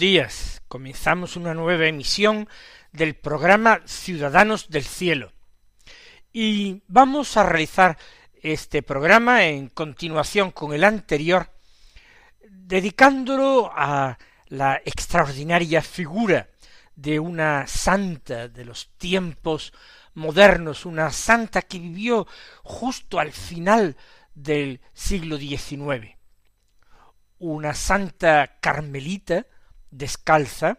Días. Comenzamos una nueva emisión del programa Ciudadanos del Cielo. Y vamos a realizar este programa en continuación con el anterior, dedicándolo a la extraordinaria figura de una santa de los tiempos modernos, una santa que vivió justo al final del siglo XIX una santa carmelita descalza,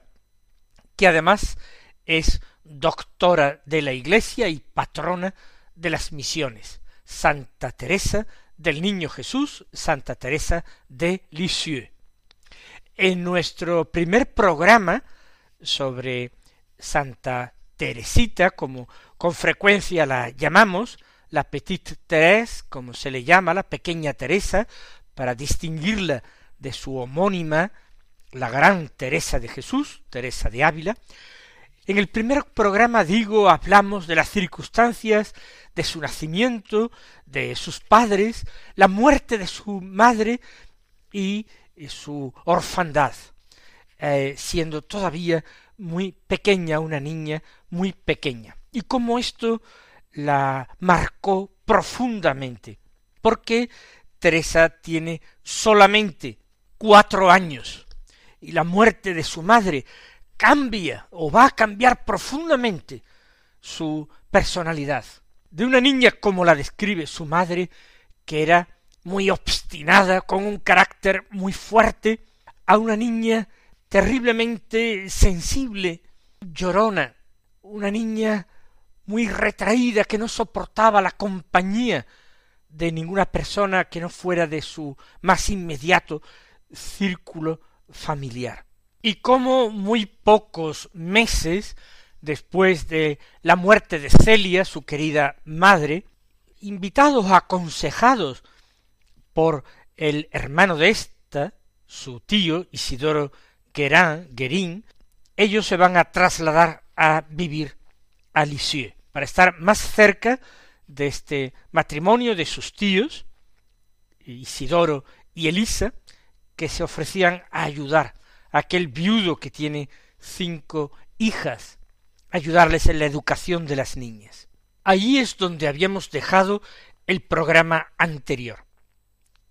que además es doctora de la Iglesia y patrona de las misiones, Santa Teresa del Niño Jesús, Santa Teresa de Lisieux. En nuestro primer programa sobre Santa Teresita, como con frecuencia la llamamos, la Petite Thérèse, como se le llama, la pequeña Teresa, para distinguirla de su homónima, la gran Teresa de Jesús, Teresa de Ávila. En el primer programa, digo, hablamos de las circunstancias de su nacimiento, de sus padres, la muerte de su madre y su orfandad, eh, siendo todavía muy pequeña, una niña muy pequeña. Y cómo esto la marcó profundamente, porque Teresa tiene solamente cuatro años y la muerte de su madre cambia o va a cambiar profundamente su personalidad. De una niña como la describe su madre, que era muy obstinada, con un carácter muy fuerte, a una niña terriblemente sensible, llorona, una niña muy retraída que no soportaba la compañía de ninguna persona que no fuera de su más inmediato círculo familiar. Y como muy pocos meses después de la muerte de Celia, su querida madre, invitados, aconsejados por el hermano de ésta, su tío Isidoro Guerin, Guerin, ellos se van a trasladar a vivir a Lisieux, para estar más cerca de este matrimonio de sus tíos, Isidoro y Elisa, que se ofrecían a ayudar a aquel viudo que tiene cinco hijas, ayudarles en la educación de las niñas. Allí es donde habíamos dejado el programa anterior.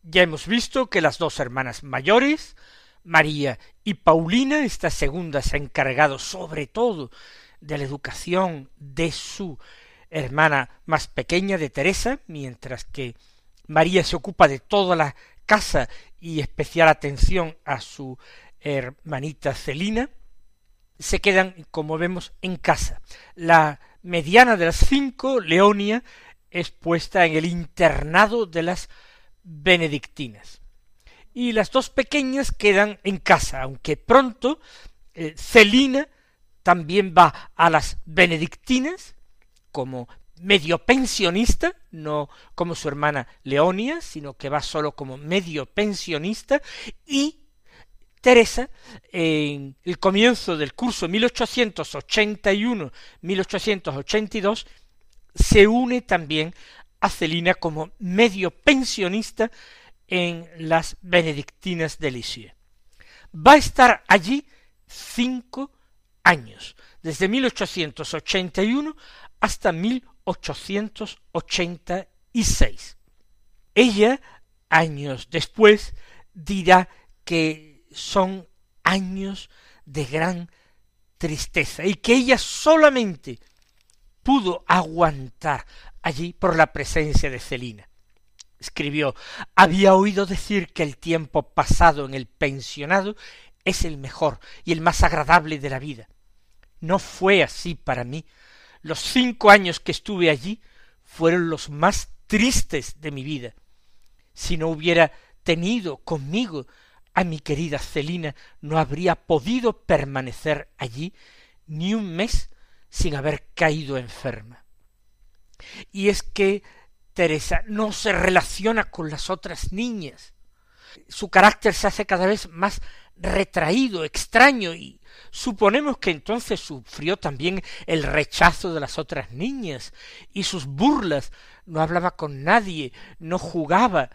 Ya hemos visto que las dos hermanas mayores, María y Paulina, esta segunda se ha encargado sobre todo de la educación de su hermana más pequeña de Teresa, mientras que María se ocupa de toda la casa y especial atención a su hermanita Celina, se quedan, como vemos, en casa. La mediana de las cinco, Leonia, es puesta en el internado de las benedictinas. Y las dos pequeñas quedan en casa, aunque pronto eh, Celina también va a las benedictinas como medio pensionista, no como su hermana Leonia, sino que va solo como medio pensionista, y Teresa, en el comienzo del curso 1881-1882, se une también a Celina como medio pensionista en las benedictinas de Lisieux. Va a estar allí cinco años, desde 1881 hasta 1886. Ella, años después, dirá que son años de gran tristeza y que ella solamente pudo aguantar allí por la presencia de Celina. escribió, había oído decir que el tiempo pasado en el pensionado es el mejor y el más agradable de la vida. No fue así para mí. Los cinco años que estuve allí fueron los más tristes de mi vida. Si no hubiera tenido conmigo a mi querida Celina, no habría podido permanecer allí ni un mes sin haber caído enferma. Y es que Teresa no se relaciona con las otras niñas. Su carácter se hace cada vez más retraído, extraño, y suponemos que entonces sufrió también el rechazo de las otras niñas, y sus burlas, no hablaba con nadie, no jugaba,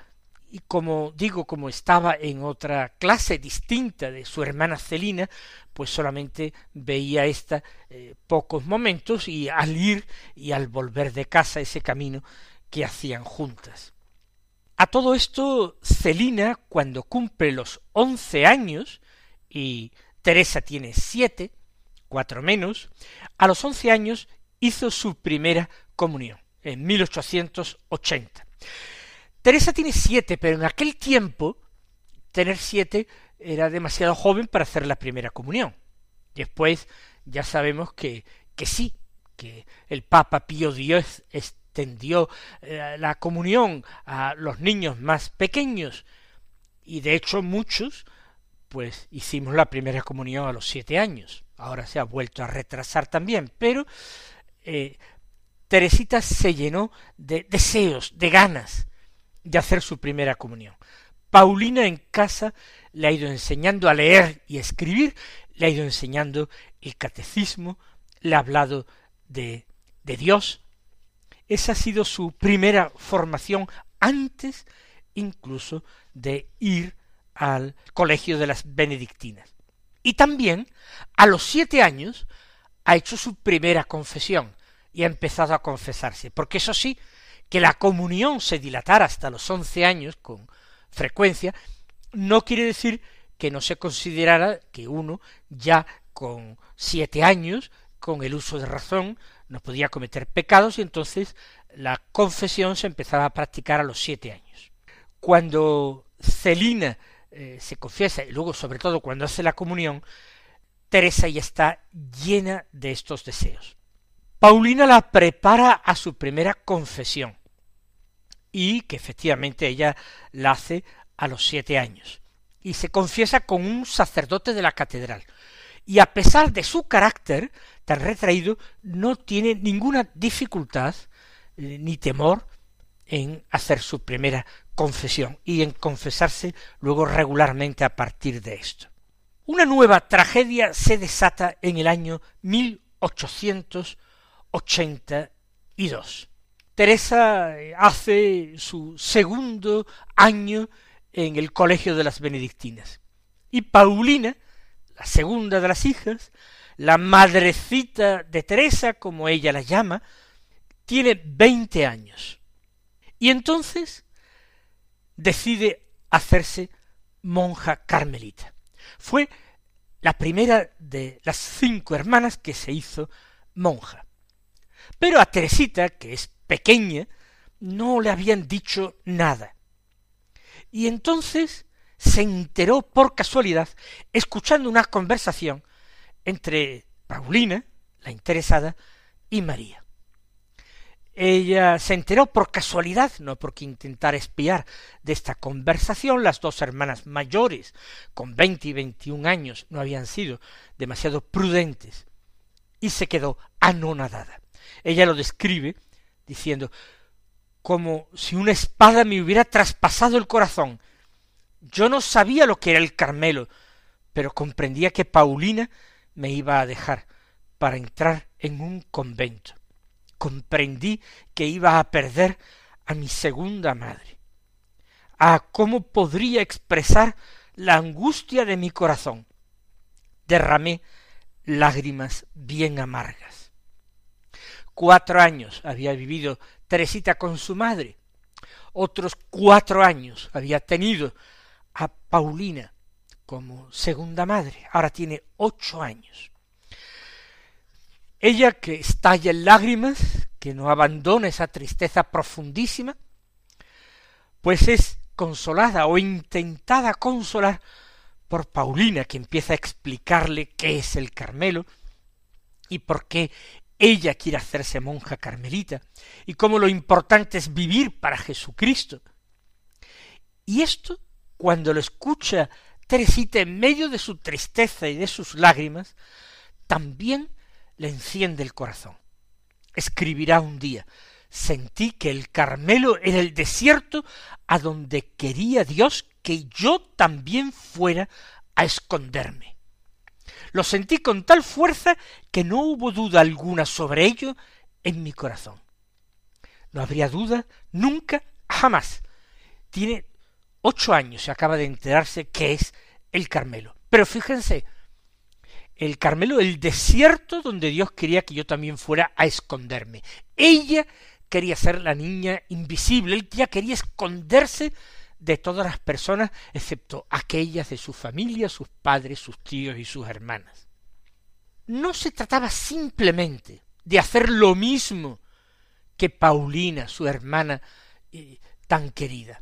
y como digo, como estaba en otra clase distinta de su hermana Celina, pues solamente veía ésta eh, pocos momentos y al ir y al volver de casa ese camino que hacían juntas. A todo esto, Celina, cuando cumple los once años, y Teresa tiene siete, cuatro menos, a los once años hizo su primera comunión, en 1880. Teresa tiene siete, pero en aquel tiempo tener siete era demasiado joven para hacer la primera comunión. Después ya sabemos que, que sí, que el Papa Pío X extendió eh, la comunión a los niños más pequeños y de hecho muchos pues hicimos la primera comunión a los siete años. Ahora se ha vuelto a retrasar también, pero eh, Teresita se llenó de deseos, de ganas de hacer su primera comunión. Paulina en casa le ha ido enseñando a leer y escribir, le ha ido enseñando el catecismo, le ha hablado de, de Dios, esa ha sido su primera formación antes incluso de ir al colegio de las benedictinas. Y también a los siete años ha hecho su primera confesión y ha empezado a confesarse, porque eso sí, que la comunión se dilatara hasta los once años con frecuencia, no quiere decir que no se considerara que uno ya con siete años, con el uso de razón, no podía cometer pecados y entonces la confesión se empezaba a practicar a los siete años. Cuando Celina eh, se confiesa y luego sobre todo cuando hace la comunión, Teresa ya está llena de estos deseos. Paulina la prepara a su primera confesión y que efectivamente ella la hace a los siete años y se confiesa con un sacerdote de la catedral y a pesar de su carácter tan retraído, no tiene ninguna dificultad eh, ni temor en hacer su primera confesión y en confesarse luego regularmente a partir de esto. Una nueva tragedia se desata en el año 1882. Teresa eh, hace su segundo año en el colegio de las benedictinas y Paulina la segunda de las hijas, la madrecita de Teresa, como ella la llama, tiene veinte años. Y entonces decide hacerse monja carmelita. Fue la primera de las cinco hermanas que se hizo monja. Pero a Teresita, que es pequeña, no le habían dicho nada. Y entonces se enteró por casualidad, escuchando una conversación entre Paulina, la interesada, y María. Ella se enteró por casualidad, no porque intentara espiar de esta conversación, las dos hermanas mayores, con veinte y veintiún años, no habían sido demasiado prudentes, y se quedó anonadada. Ella lo describe diciendo como si una espada me hubiera traspasado el corazón, yo no sabía lo que era el Carmelo, pero comprendía que Paulina me iba a dejar para entrar en un convento. Comprendí que iba a perder a mi segunda madre. Ah, cómo podría expresar la angustia de mi corazón. Derramé lágrimas bien amargas. Cuatro años había vivido Teresita con su madre. Otros cuatro años había tenido a Paulina como segunda madre. Ahora tiene ocho años. Ella que estalla en lágrimas, que no abandona esa tristeza profundísima, pues es consolada o intentada consolar por Paulina, que empieza a explicarle qué es el Carmelo y por qué ella quiere hacerse monja carmelita y cómo lo importante es vivir para Jesucristo. Y esto, cuando lo escucha Teresita en medio de su tristeza y de sus lágrimas, también le enciende el corazón. Escribirá un día, sentí que el Carmelo era el desierto a donde quería Dios que yo también fuera a esconderme. Lo sentí con tal fuerza que no hubo duda alguna sobre ello en mi corazón. No habría duda nunca, jamás. Tiene ocho años y acaba de enterarse que es el Carmelo. Pero fíjense, el Carmelo, el desierto donde Dios quería que yo también fuera a esconderme. Ella quería ser la niña invisible, él ya quería esconderse de todas las personas, excepto aquellas de su familia, sus padres, sus tíos y sus hermanas. No se trataba simplemente de hacer lo mismo que Paulina, su hermana eh, tan querida.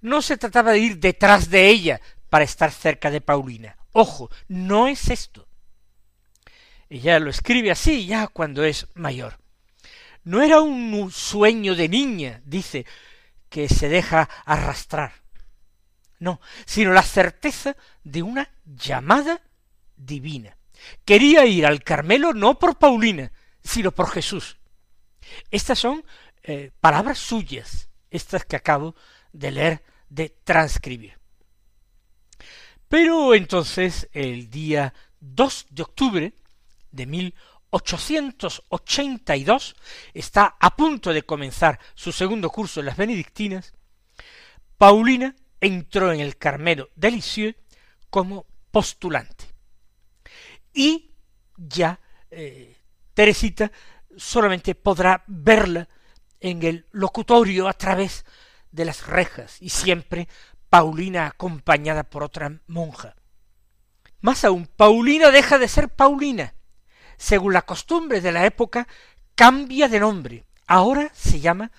No se trataba de ir detrás de ella para estar cerca de Paulina. Ojo, no es esto. Ella lo escribe así ya cuando es mayor. No era un sueño de niña, dice, que se deja arrastrar. No, sino la certeza de una llamada divina. Quería ir al Carmelo no por Paulina, sino por Jesús. Estas son eh, palabras suyas, estas que acabo de leer, de transcribir. Pero entonces, el día 2 de octubre de 882 está a punto de comenzar su segundo curso en las benedictinas, Paulina entró en el Carmelo de Lisieux como postulante. Y ya eh, Teresita solamente podrá verla en el locutorio a través de las rejas y siempre Paulina acompañada por otra monja. Más aún, Paulina deja de ser Paulina según la costumbre de la época, cambia de nombre. Ahora se llama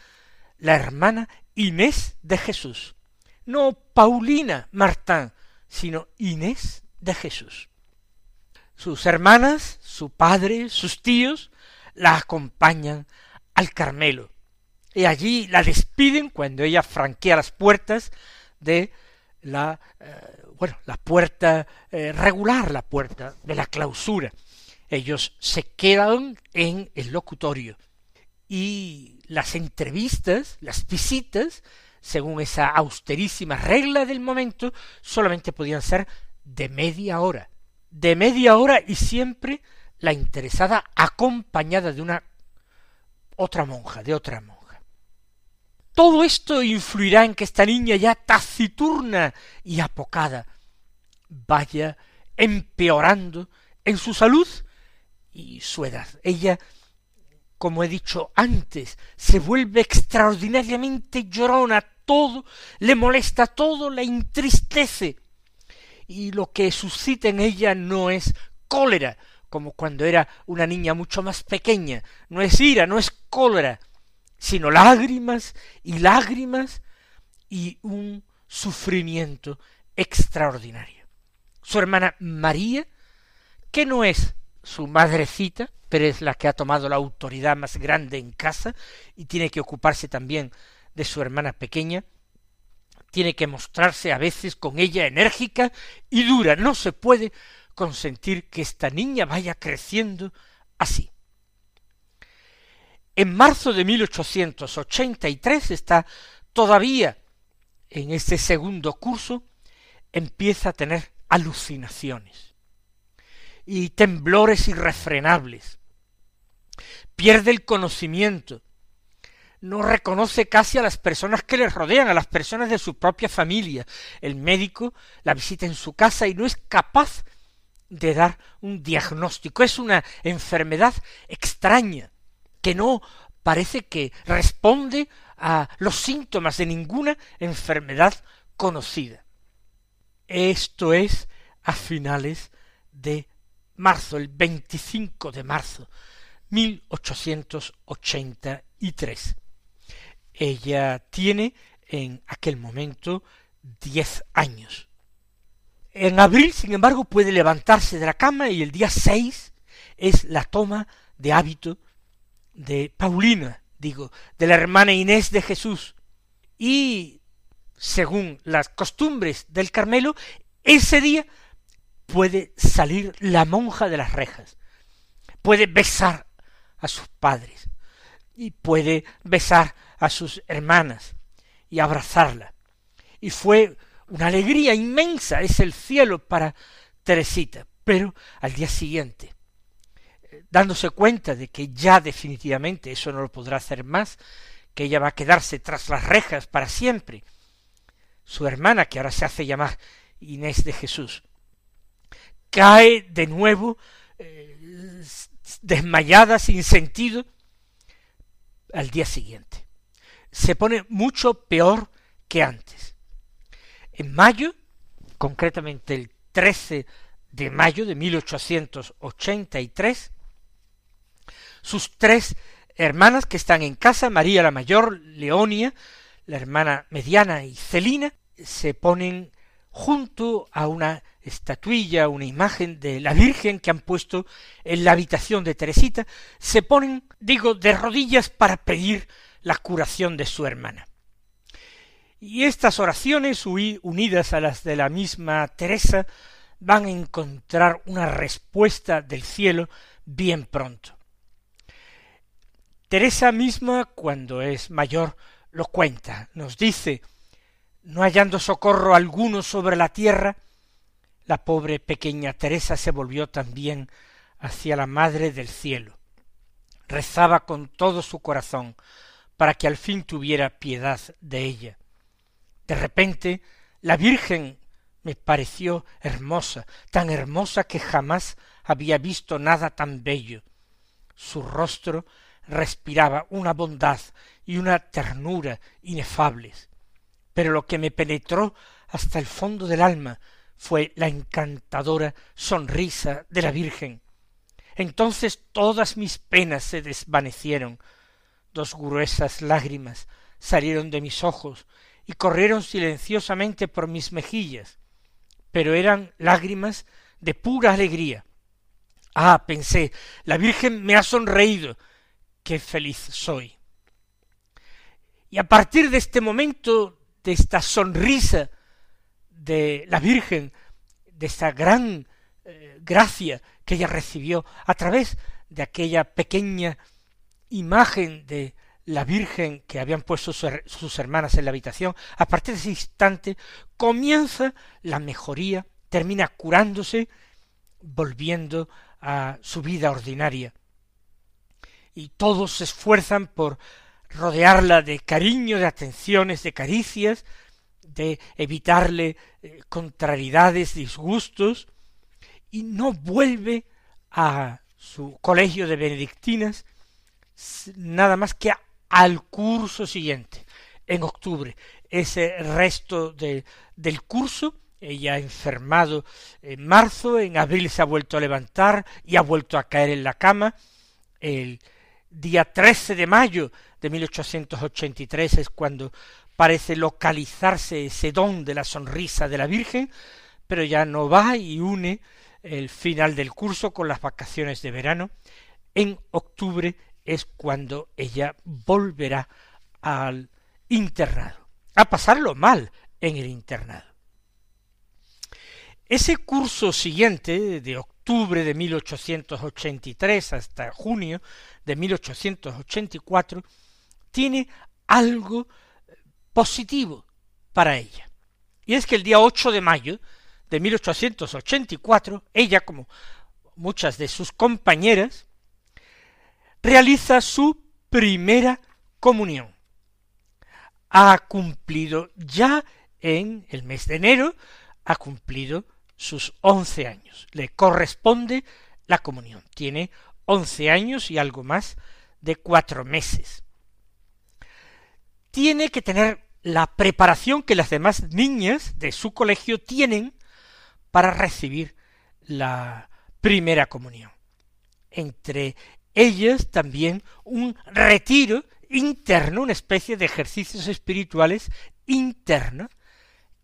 la hermana Inés de Jesús. No Paulina Martín, sino Inés de Jesús. Sus hermanas, su padre, sus tíos, la acompañan al Carmelo. Y allí la despiden cuando ella franquea las puertas de la, eh, bueno, la puerta eh, regular, la puerta de la clausura ellos se quedan en el locutorio y las entrevistas, las visitas, según esa austerísima regla del momento, solamente podían ser de media hora, de media hora y siempre la interesada acompañada de una otra monja, de otra monja. Todo esto influirá en que esta niña ya taciturna y apocada vaya empeorando en su salud y su edad. Ella, como he dicho antes, se vuelve extraordinariamente llorona, todo le molesta, todo le entristece. Y lo que suscita en ella no es cólera, como cuando era una niña mucho más pequeña, no es ira, no es cólera, sino lágrimas y lágrimas y un sufrimiento extraordinario. Su hermana María, que no es su madrecita, pero es la que ha tomado la autoridad más grande en casa y tiene que ocuparse también de su hermana pequeña, tiene que mostrarse a veces con ella enérgica y dura. No se puede consentir que esta niña vaya creciendo así. En marzo de 1883 está todavía en este segundo curso, empieza a tener alucinaciones y temblores irrefrenables. Pierde el conocimiento. No reconoce casi a las personas que le rodean, a las personas de su propia familia. El médico la visita en su casa y no es capaz de dar un diagnóstico. Es una enfermedad extraña, que no parece que responde a los síntomas de ninguna enfermedad conocida. Esto es a finales de marzo, el 25 de marzo, 1883. Ella tiene en aquel momento diez años. En abril, sin embargo, puede levantarse de la cama y el día seis es la toma de hábito de Paulina, digo, de la hermana Inés de Jesús. Y, según las costumbres del Carmelo, ese día puede salir la monja de las rejas, puede besar a sus padres y puede besar a sus hermanas y abrazarla. Y fue una alegría inmensa, es el cielo para Teresita. Pero al día siguiente, dándose cuenta de que ya definitivamente eso no lo podrá hacer más, que ella va a quedarse tras las rejas para siempre, su hermana, que ahora se hace llamar Inés de Jesús, cae de nuevo eh, desmayada, sin sentido, al día siguiente. Se pone mucho peor que antes. En mayo, concretamente el 13 de mayo de 1883, sus tres hermanas que están en casa, María la mayor, Leonia, la hermana mediana y Celina, se ponen junto a una estatuilla, una imagen de la Virgen que han puesto en la habitación de Teresita, se ponen, digo, de rodillas para pedir la curación de su hermana. Y estas oraciones, unidas a las de la misma Teresa, van a encontrar una respuesta del cielo bien pronto. Teresa misma, cuando es mayor, lo cuenta, nos dice, no hallando socorro alguno sobre la tierra, la pobre pequeña Teresa se volvió también hacia la Madre del Cielo. Rezaba con todo su corazón para que al fin tuviera piedad de ella. De repente la Virgen me pareció hermosa, tan hermosa que jamás había visto nada tan bello. Su rostro respiraba una bondad y una ternura inefables. Pero lo que me penetró hasta el fondo del alma fue la encantadora sonrisa de la Virgen. Entonces todas mis penas se desvanecieron, dos gruesas lágrimas salieron de mis ojos y corrieron silenciosamente por mis mejillas, pero eran lágrimas de pura alegría. Ah, pensé, la Virgen me ha sonreído, qué feliz soy. Y a partir de este momento, de esta sonrisa de la Virgen, de esta gran eh, gracia que ella recibió a través de aquella pequeña imagen de la Virgen que habían puesto sus hermanas en la habitación, a partir de ese instante comienza la mejoría, termina curándose, volviendo a su vida ordinaria y todos se esfuerzan por rodearla de cariño, de atenciones, de caricias, de evitarle eh, contrariedades, disgustos, y no vuelve a su colegio de benedictinas nada más que al curso siguiente, en octubre. Ese resto de, del curso, ella ha enfermado en marzo, en abril se ha vuelto a levantar y ha vuelto a caer en la cama. El día 13 de mayo de 1883 es cuando parece localizarse ese don de la sonrisa de la Virgen, pero ya no va y une el final del curso con las vacaciones de verano. En octubre es cuando ella volverá al internado, a pasarlo mal en el internado. Ese curso siguiente, de octubre de 1883 hasta junio de 1884, tiene algo positivo para ella. Y es que el día 8 de mayo de 1884, ella, como muchas de sus compañeras, realiza su primera comunión. Ha cumplido ya en el mes de enero, ha cumplido sus once años. Le corresponde la comunión. Tiene once años y algo más de cuatro meses. Tiene que tener la preparación que las demás niñas de su colegio tienen para recibir la primera comunión. Entre ellas también un retiro interno, una especie de ejercicios espirituales interna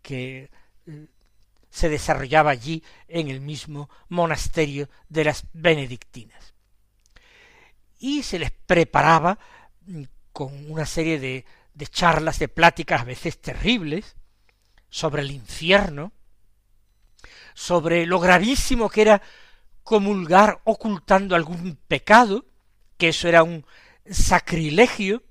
que eh, se desarrollaba allí en el mismo monasterio de las benedictinas. Y se les preparaba mm, con una serie de, de charlas, de pláticas a veces terribles, sobre el infierno, sobre lo gravísimo que era comulgar ocultando algún pecado, que eso era un sacrilegio,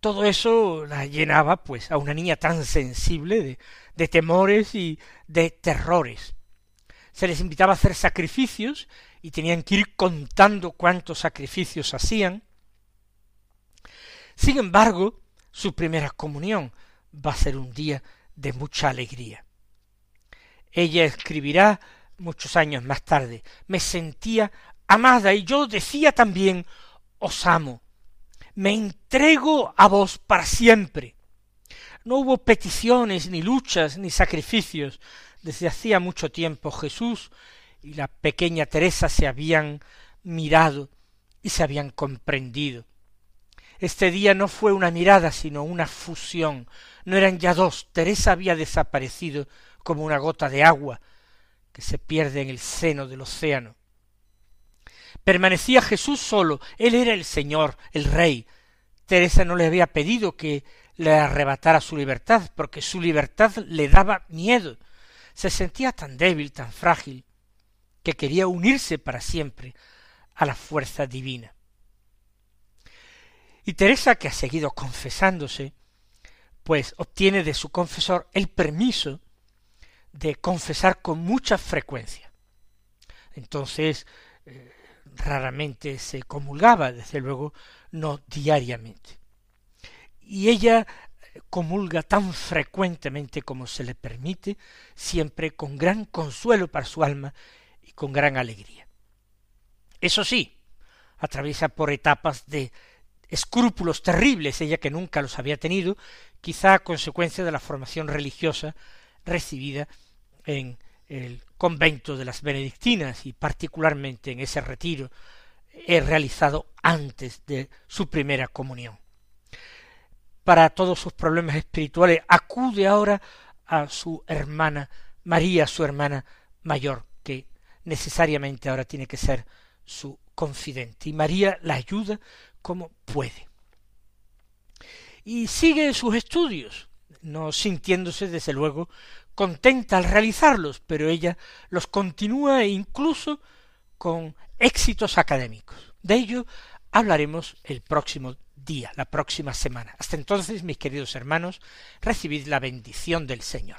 todo eso la llenaba pues a una niña tan sensible de, de temores y de terrores. Se les invitaba a hacer sacrificios y tenían que ir contando cuántos sacrificios hacían. Sin embargo, su primera comunión va a ser un día de mucha alegría. Ella escribirá muchos años más tarde, me sentía amada y yo decía también, os amo, me entrego a vos para siempre. No hubo peticiones, ni luchas, ni sacrificios. Desde hacía mucho tiempo Jesús y la pequeña Teresa se habían mirado y se habían comprendido. Este día no fue una mirada, sino una fusión. No eran ya dos. Teresa había desaparecido como una gota de agua que se pierde en el seno del océano. Permanecía Jesús solo. Él era el Señor, el Rey. Teresa no le había pedido que le arrebatara su libertad, porque su libertad le daba miedo. Se sentía tan débil, tan frágil, que quería unirse para siempre a la fuerza divina. Y Teresa, que ha seguido confesándose, pues obtiene de su confesor el permiso de confesar con mucha frecuencia. Entonces, eh, raramente se comulgaba, desde luego, no diariamente y ella comulga tan frecuentemente como se le permite, siempre con gran consuelo para su alma y con gran alegría. Eso sí, atraviesa por etapas de escrúpulos terribles, ella que nunca los había tenido, quizá a consecuencia de la formación religiosa recibida en el convento de las benedictinas y particularmente en ese retiro he realizado antes de su primera comunión para todos sus problemas espirituales, acude ahora a su hermana María, su hermana mayor, que necesariamente ahora tiene que ser su confidente. Y María la ayuda como puede. Y sigue sus estudios, no sintiéndose desde luego contenta al realizarlos, pero ella los continúa e incluso con éxitos académicos. De ello hablaremos el próximo día, la próxima semana. Hasta entonces, mis queridos hermanos, recibid la bendición del Señor.